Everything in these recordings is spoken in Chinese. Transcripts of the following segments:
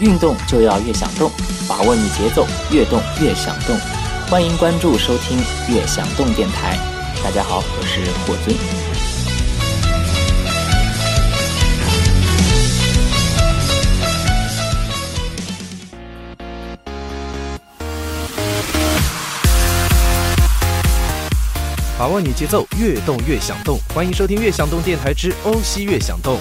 运动就要越想动，把握你节奏，越动越想动。欢迎关注收听越想动电台。大家好，我是霍尊。把握你节奏，越动越想动。欢迎收听《越想动电台之欧西越想动》。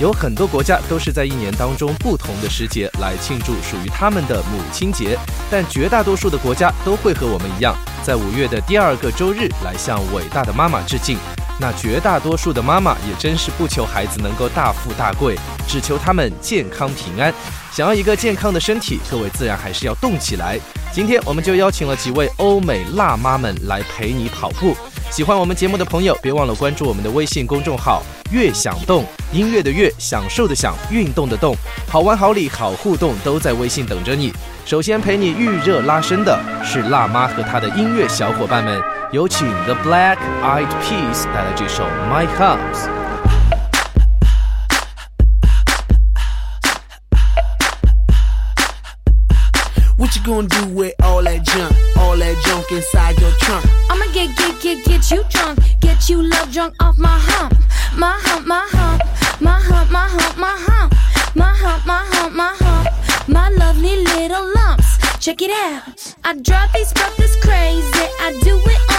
有很多国家都是在一年当中不同的时节来庆祝属于他们的母亲节，但绝大多数的国家都会和我们一样，在五月的第二个周日来向伟大的妈妈致敬。那绝大多数的妈妈也真是不求孩子能够大富大贵，只求他们健康平安。想要一个健康的身体，各位自然还是要动起来。今天我们就邀请了几位欧美辣妈们来陪你跑步。喜欢我们节目的朋友，别忘了关注我们的微信公众号“悦享动”，音乐的悦，享受的享，运动的动，好玩好礼好互动都在微信等着你。首先陪你预热拉伸的是辣妈和她的音乐小伙伴们，有请 The Black Eyed Peas 带来这首《My House》。What you gonna do with all that junk? All that junk inside your trunk? I'ma get, get, get, get you drunk. Get you love drunk off my hump. My hump, my hump. My hump, my hump, my hump. My hump, my hump, my hump. My lovely little lumps. Check it out. I drive these brothers crazy. I do it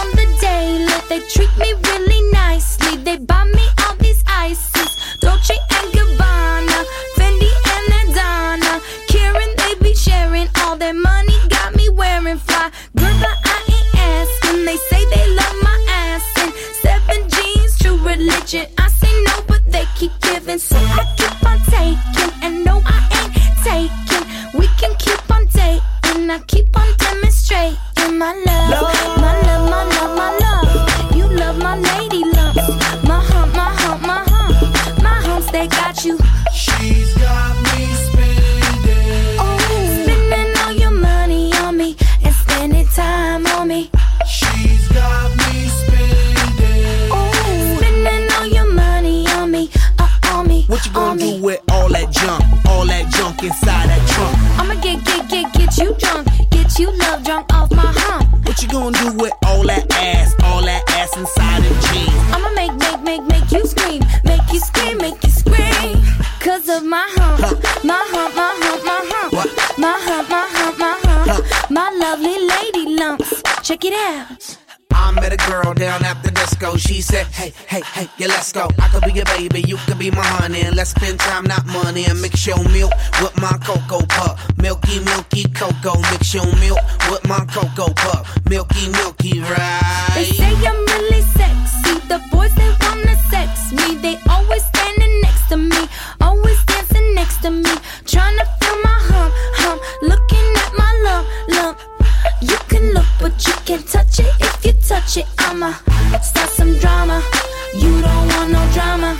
inside that trunk? I'ma get, get, get, get you drunk. Get you love drunk off my hump. What you gonna do with all that ass? All that ass inside them jeans? I'ma make, make, make, make you scream. Make you scream, make you scream. Cause of my hump. My hump, my hump, my hump. What? My hump, my hump, my hump. My lovely lady lumps. Check it out. Met a girl down at the disco. She said, Hey, hey, hey, yeah, let's go. I could be your baby, you could be my honey. Let's spend time, not money. And mix your milk with my cocoa pup. Milky, milky cocoa. Mix your milk with my cocoa pup. Milky, milky, They right? say I'm really sexy. The boys they wanna sex me. They Touch it, I'ma start some drama. You don't want no drama,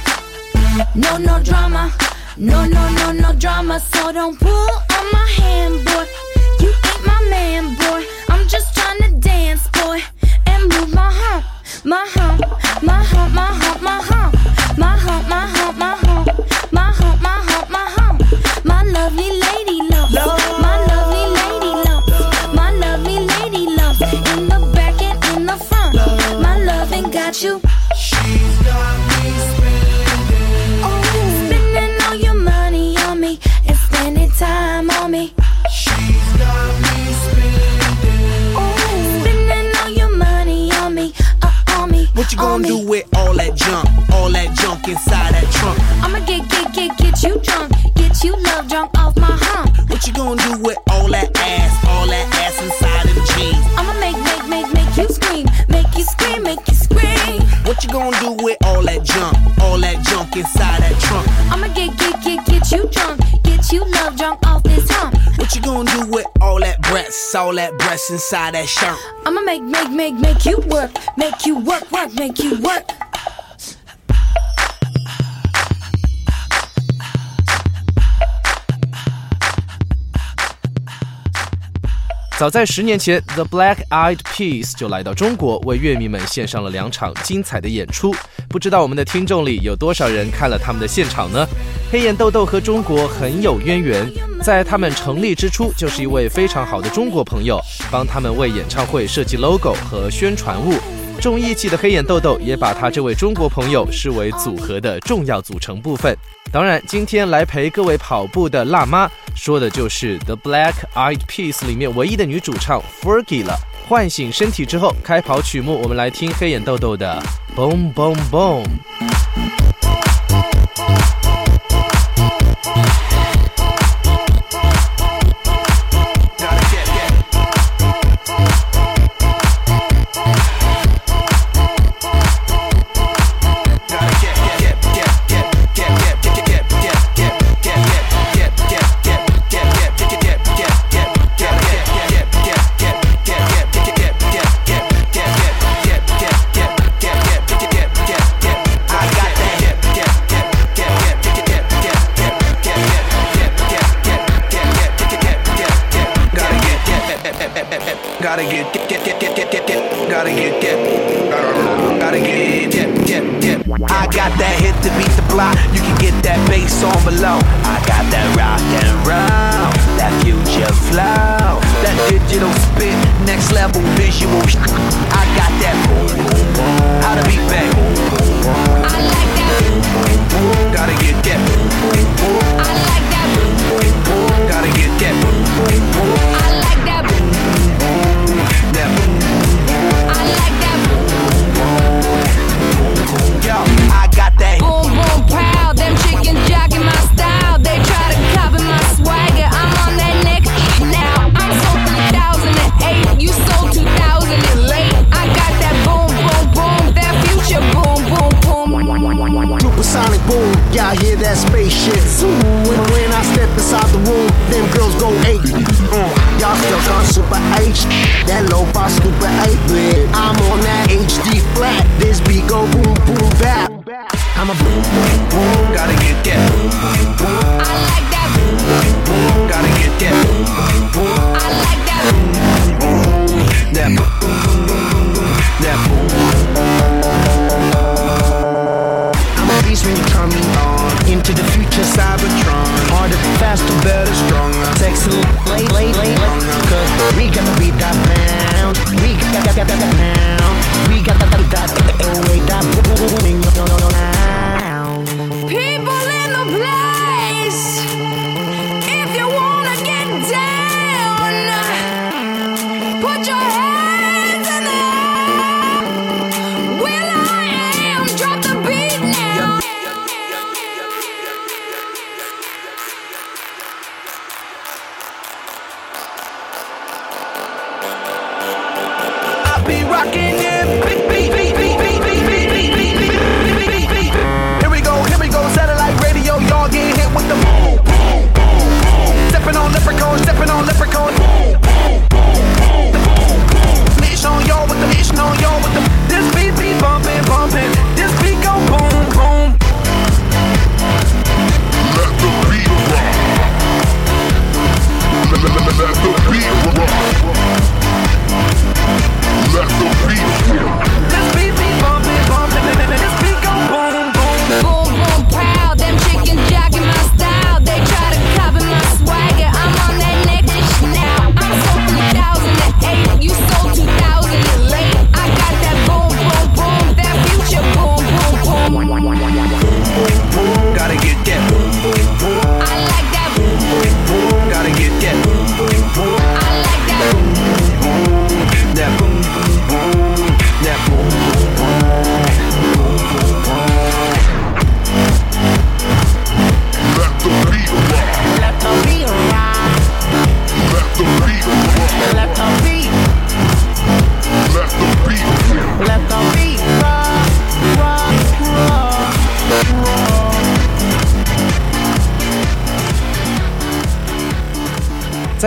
no no drama, no no no no drama. So don't pull on my hand, boy. Inside that shirt? I'ma make, make, make, make you work. Make you work, work, make you work. 早在十年前，The Black Eyed Peas 就来到中国，为乐迷们献上了两场精彩的演出。不知道我们的听众里有多少人看了他们的现场呢？黑眼豆豆和中国很有渊源，在他们成立之初，就是一位非常好的中国朋友，帮他们为演唱会设计 logo 和宣传物。重义气的黑眼豆豆也把他这位中国朋友视为组合的重要组成部分。当然，今天来陪各位跑步的辣妈，说的就是 The Black Eyed Peas 里面唯一的女主唱 Fergie 了。唤醒身体之后，开跑曲目，我们来听黑眼豆豆的 Boom Boom Boom。gotta get get get get get get get get gotta get get gotta get get get get I got that hit to beat the block. You can get that bass on below. I got that rock and roll, that future flow, that digital spit, next level visual. I got that boom. How to be back? I like that. Gotta get that. I like that. Gotta get that. I hear that spaceship? shit. When, when I step inside the room, them girls go eight. Mm, y'all stuck on Super H. That low by Super 8 bit. I'm on that HD flat. This beat go boom, boom, bap. I'm a boom, boom, boom. Gotta get that boom, boom, boom. I like that boom, boom, boom.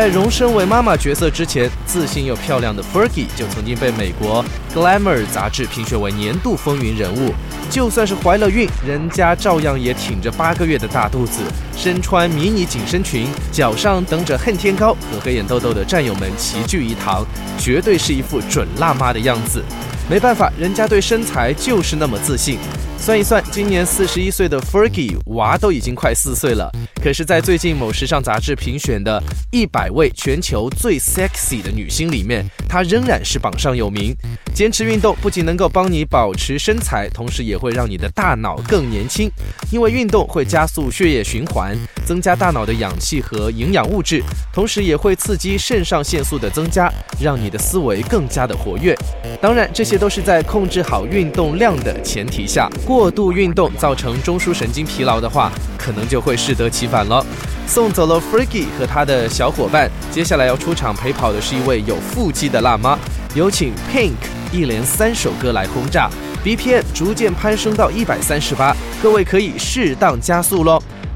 在荣升为妈妈角色之前，自信又漂亮的 Fergie 就曾经被美国 Glamour 杂志评选为年度风云人物。就算是怀了孕，人家照样也挺着八个月的大肚子，身穿迷你紧身裙，脚上蹬着恨天高，和黑眼豆豆的战友们齐聚一堂，绝对是一副准辣妈的样子。没办法，人家对身材就是那么自信。算一算，今年四十一岁的 Fergie 娃都已经快四岁了。可是，在最近某时尚杂志评选的一百位全球最 sexy 的女星里面，她仍然是榜上有名。坚持运动不仅能够帮你保持身材，同时也会让你的大脑更年轻，因为运动会加速血液循环，增加大脑的氧气和营养物质，同时也会刺激肾上腺素的增加，让你的思维更加的活跃。当然，这些都是在控制好运动量的前提下。过度运动造成中枢神经疲劳的话，可能就会适得其反了。送走了 Freaky 和他的小伙伴，接下来要出场陪跑的是一位有腹肌的辣妈。有请 Pink 一连三首歌来轰炸，BPM 逐渐攀升到一百三十八，各位可以适当加速喽。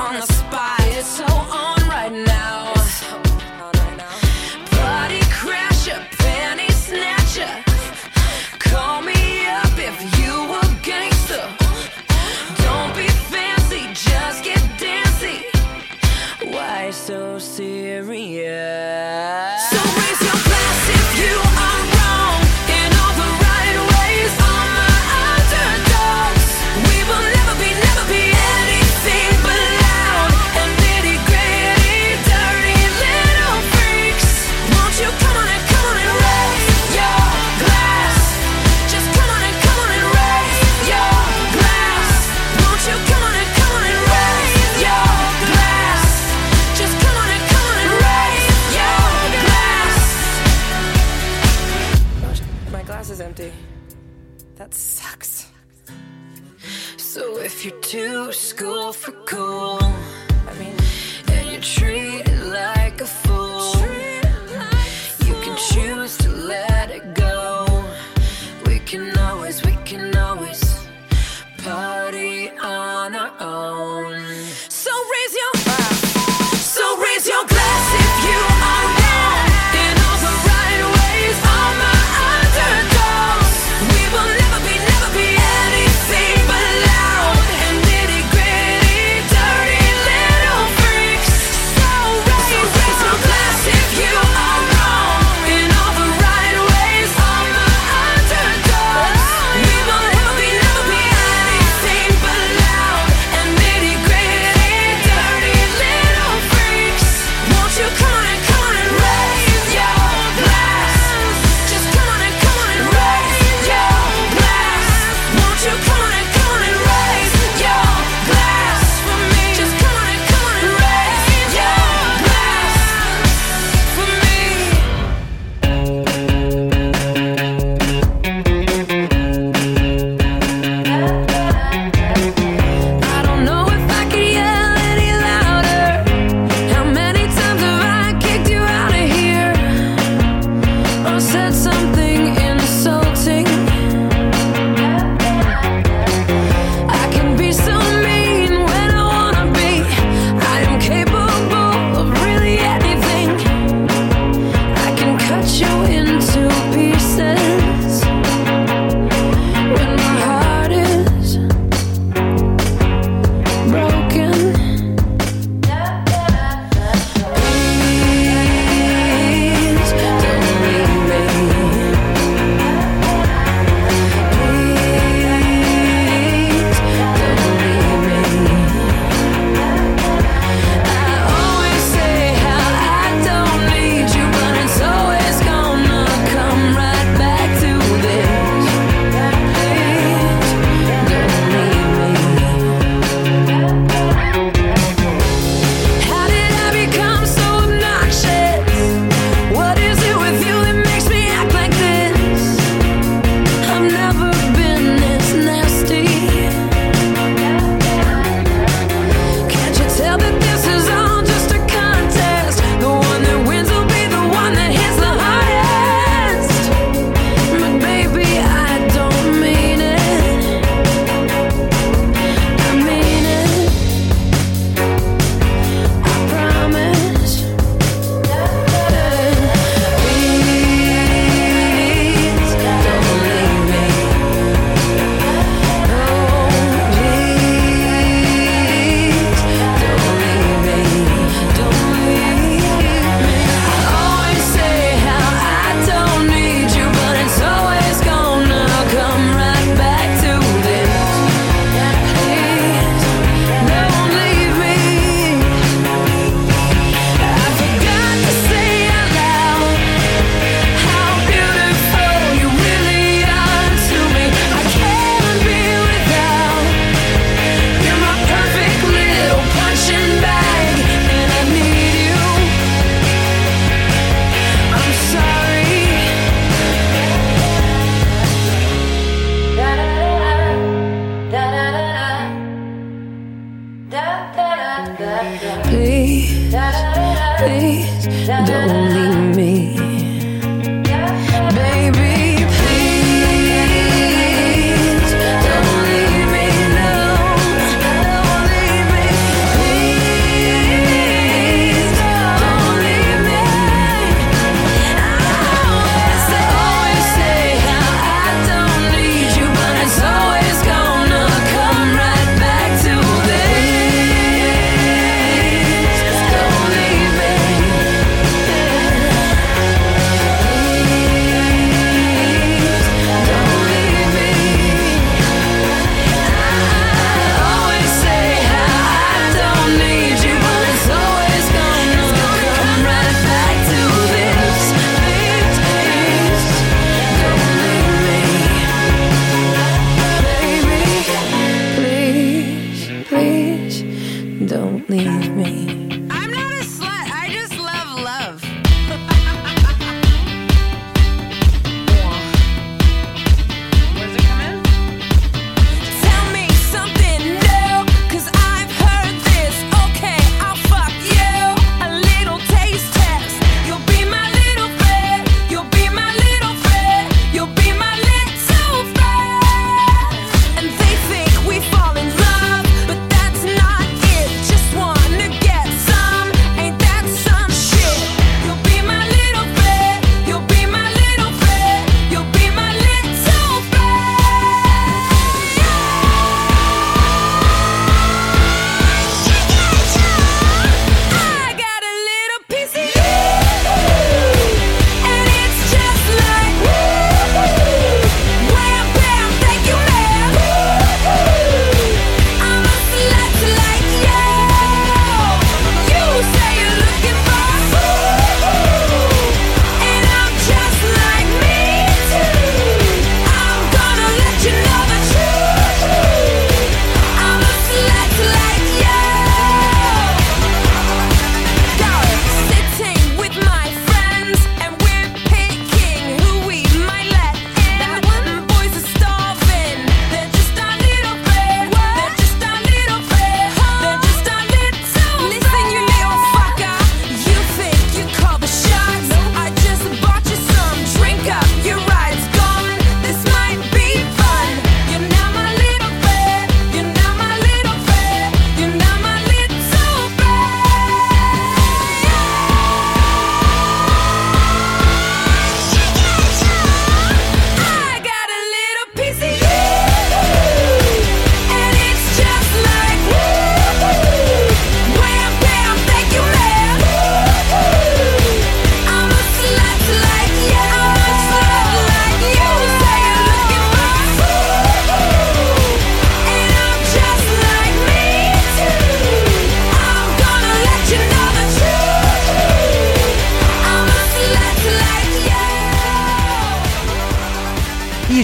on the spot. It's so on right now. Party crasher, penny snatcher. Call me up if you a gangster. Don't be fancy, just get dancy. Why so serious?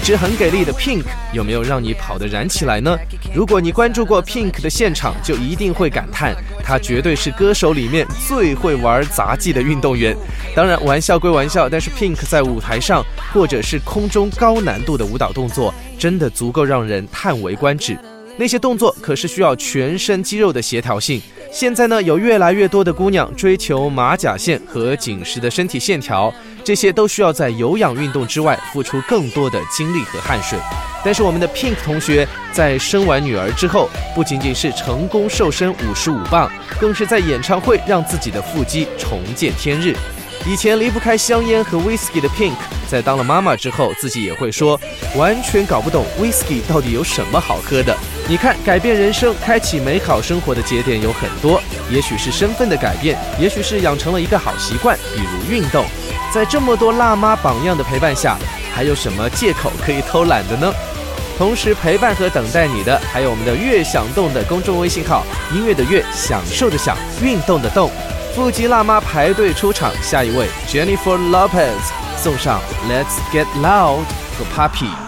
直很给力的 Pink 有没有让你跑得燃起来呢？如果你关注过 Pink 的现场，就一定会感叹，他绝对是歌手里面最会玩杂技的运动员。当然，玩笑归玩笑，但是 Pink 在舞台上或者是空中高难度的舞蹈动作，真的足够让人叹为观止。那些动作可是需要全身肌肉的协调性。现在呢，有越来越多的姑娘追求马甲线和紧实的身体线条，这些都需要在有氧运动之外付出更多的精力和汗水。但是我们的 Pink 同学在生完女儿之后，不仅仅是成功瘦身五十五磅，更是在演唱会让自己的腹肌重见天日。以前离不开香烟和 whisky 的 Pink，在当了妈妈之后，自己也会说，完全搞不懂 whisky 到底有什么好喝的。你看，改变人生、开启美好生活的节点有很多，也许是身份的改变，也许是养成了一个好习惯，比如运动。在这么多辣妈榜样的陪伴下，还有什么借口可以偷懒的呢？同时陪伴和等待你的，还有我们的“乐享动”的公众微信号，音乐的乐，享受的享，运动的动。腹肌辣妈排队出场，下一位 Jennifer Lopez 送上 Let's Get Loud 和 Puppy。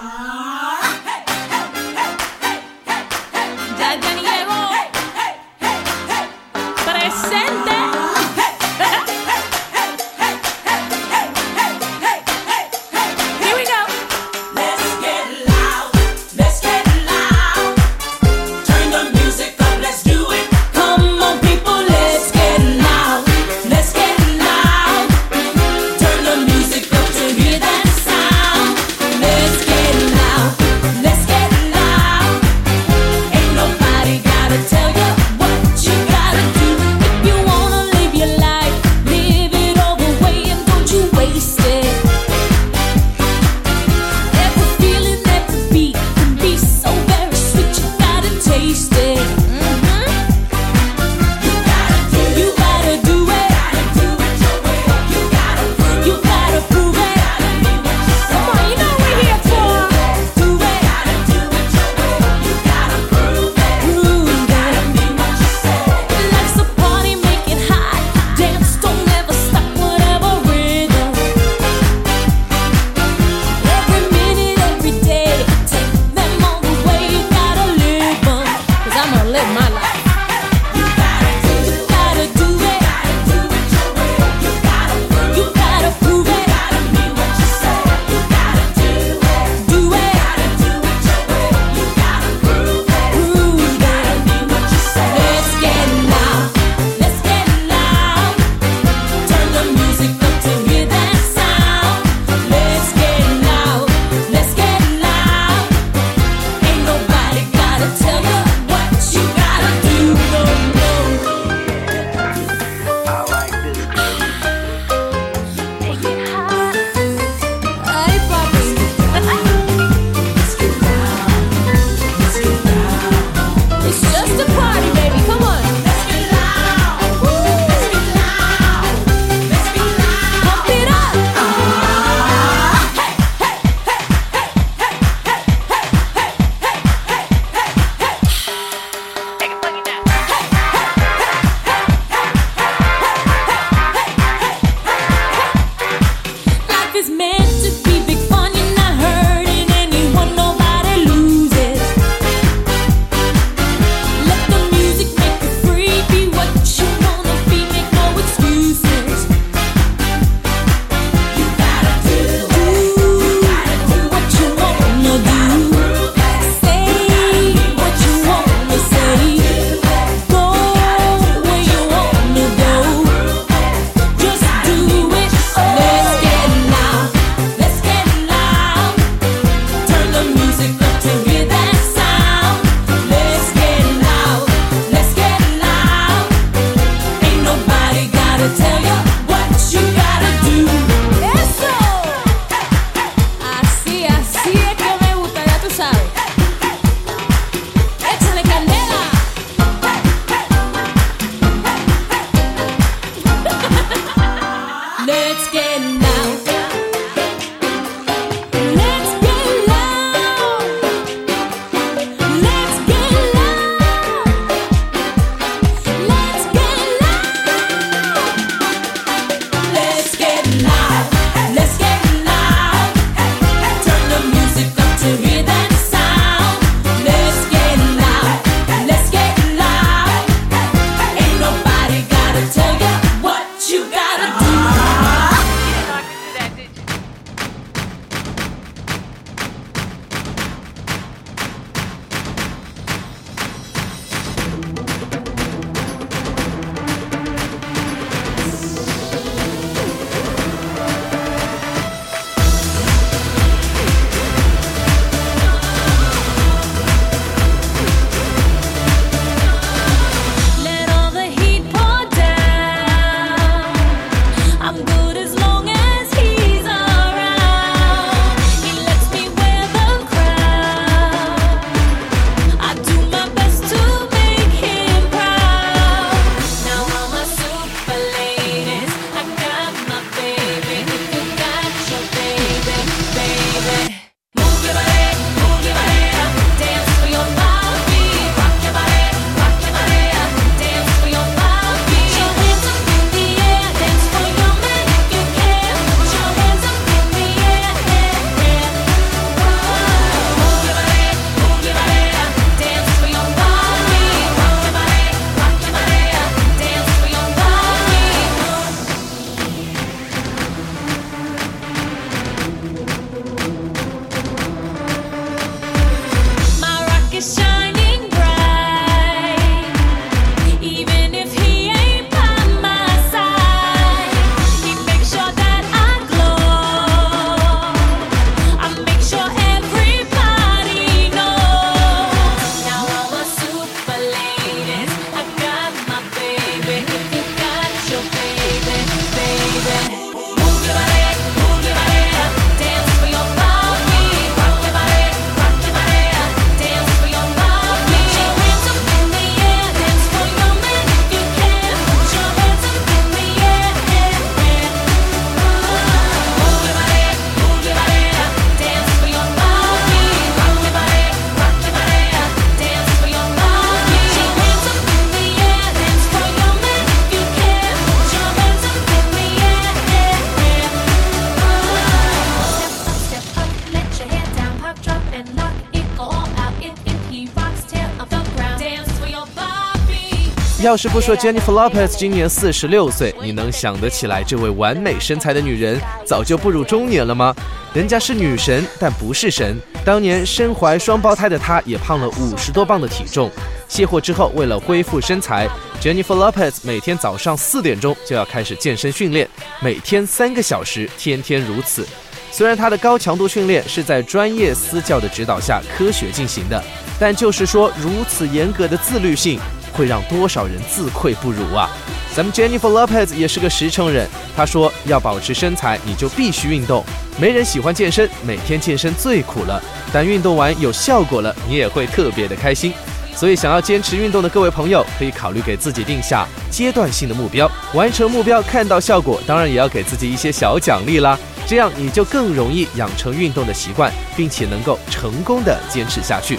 要是不说 Jennifer Lopez 今年四十六岁，你能想得起来这位完美身材的女人早就步入中年了吗？人家是女神，但不是神。当年身怀双胞胎的她，也胖了五十多磅的体重。卸货之后，为了恢复身材，Jennifer Lopez 每天早上四点钟就要开始健身训练，每天三个小时，天天如此。虽然她的高强度训练是在专业私教的指导下科学进行的，但就是说如此严格的自律性，会让多少人自愧不如啊！咱们 Jennifer Lopez 也是个实诚人，她说要保持身材，你就必须运动。没人喜欢健身，每天健身最苦了，但运动完有效果了，你也会特别的开心。所以，想要坚持运动的各位朋友，可以考虑给自己定下阶段性的目标，完成目标看到效果，当然也要给自己一些小奖励啦。这样你就更容易养成运动的习惯，并且能够成功的坚持下去。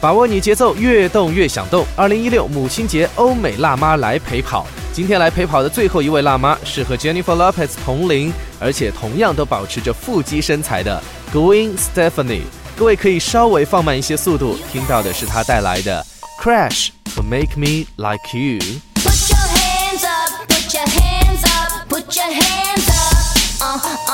把握你节奏，越动越想动。二零一六母亲节，欧美辣妈来陪跑。今天来陪跑的最后一位辣妈是和 Jennifer Lopez 同龄，而且同样都保持着腹肌身材的 Gwen Stefani。各位可以稍微放慢一些速度，听到的是她带来的 Crash 和 Make Me Like You。Put your hands up, put your hands up, put your hands up.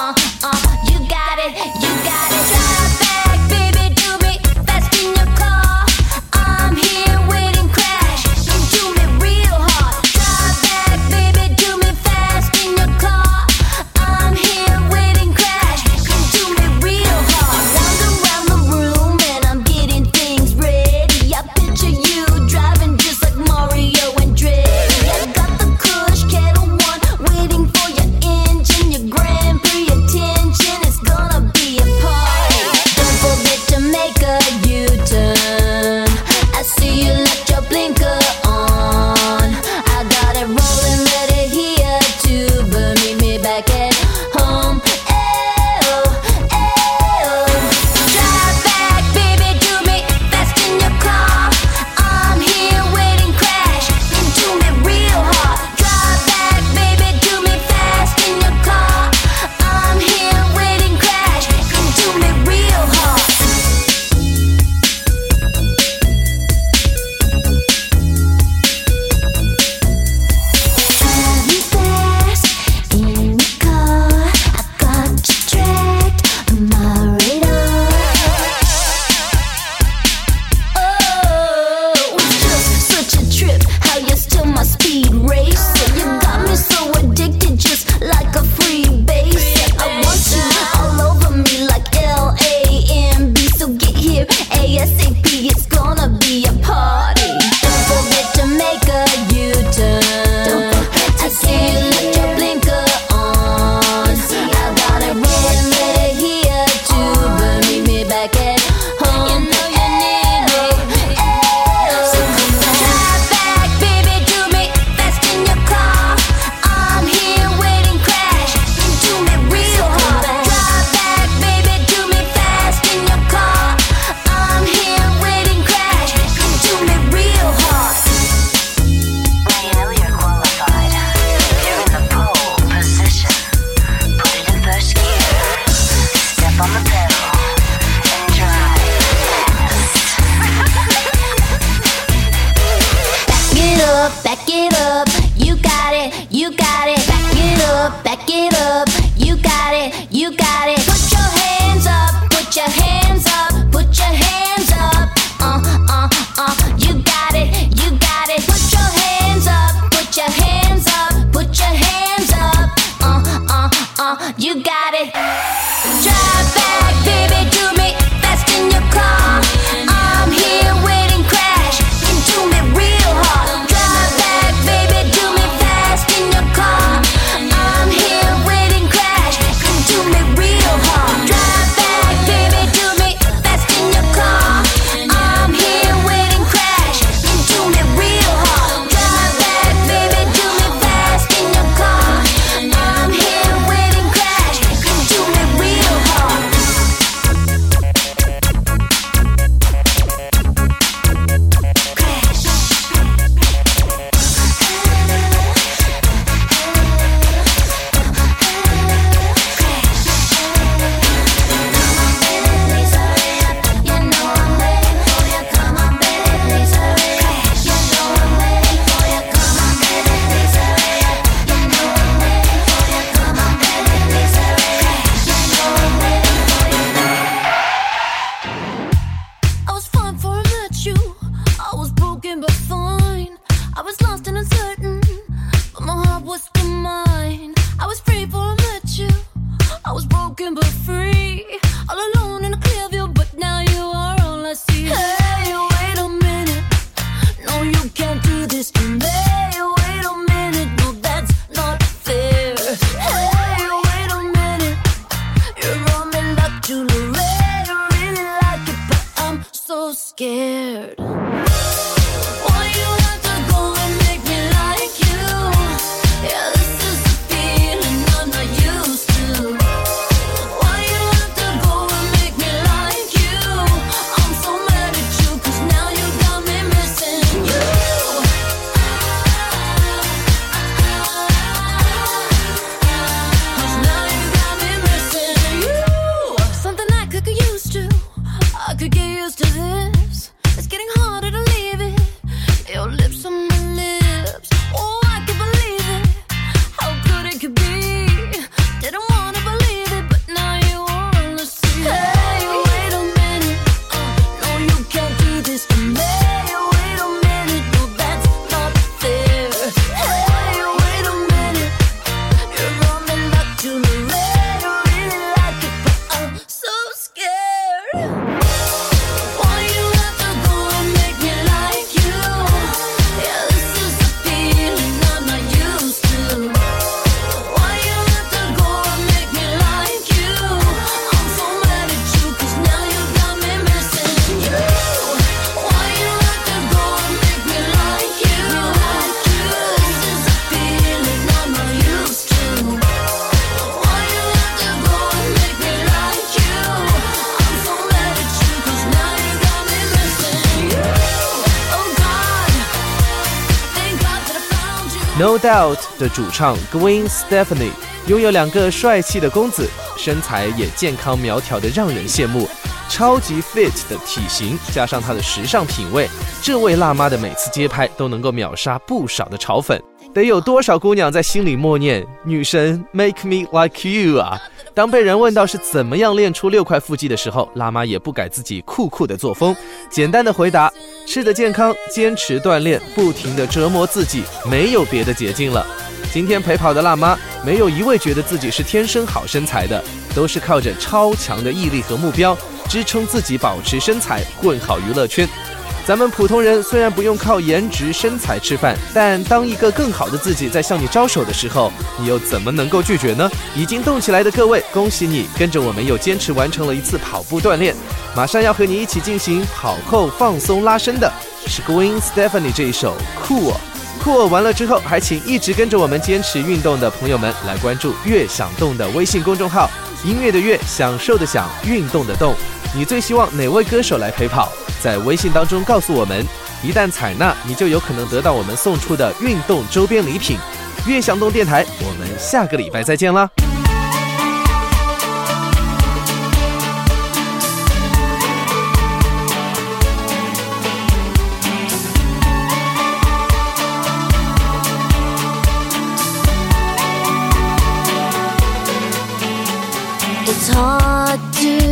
Doubt 的主唱 Gwen Stephanie 拥有两个帅气的公子，身材也健康苗条的让人羡慕，超级 fit 的体型加上她的时尚品味，这位辣妈的每次街拍都能够秒杀不少的潮粉。得有多少姑娘在心里默念“女神 Make me like you” 啊？当被人问到是怎么样练出六块腹肌的时候，辣妈也不改自己酷酷的作风，简单的回答：吃的健康，坚持锻炼，不停的折磨自己，没有别的捷径了。今天陪跑的辣妈，没有一位觉得自己是天生好身材的，都是靠着超强的毅力和目标，支撑自己保持身材，混好娱乐圈。咱们普通人虽然不用靠颜值身材吃饭，但当一个更好的自己在向你招手的时候，你又怎么能够拒绝呢？已经动起来的各位，恭喜你，跟着我们又坚持完成了一次跑步锻炼。马上要和你一起进行跑后放松拉伸的是 Gwen Stefani 这一首 Cool。Cool 完了之后，还请一直跟着我们坚持运动的朋友们来关注“悦享动”的微信公众号，音乐的乐，享受的享，运动的动。你最希望哪位歌手来陪跑？在微信当中告诉我们。一旦采纳你就有可能得到我们送出的运动周边礼品。悦享动电台我们下个礼拜再见啦。It's hard to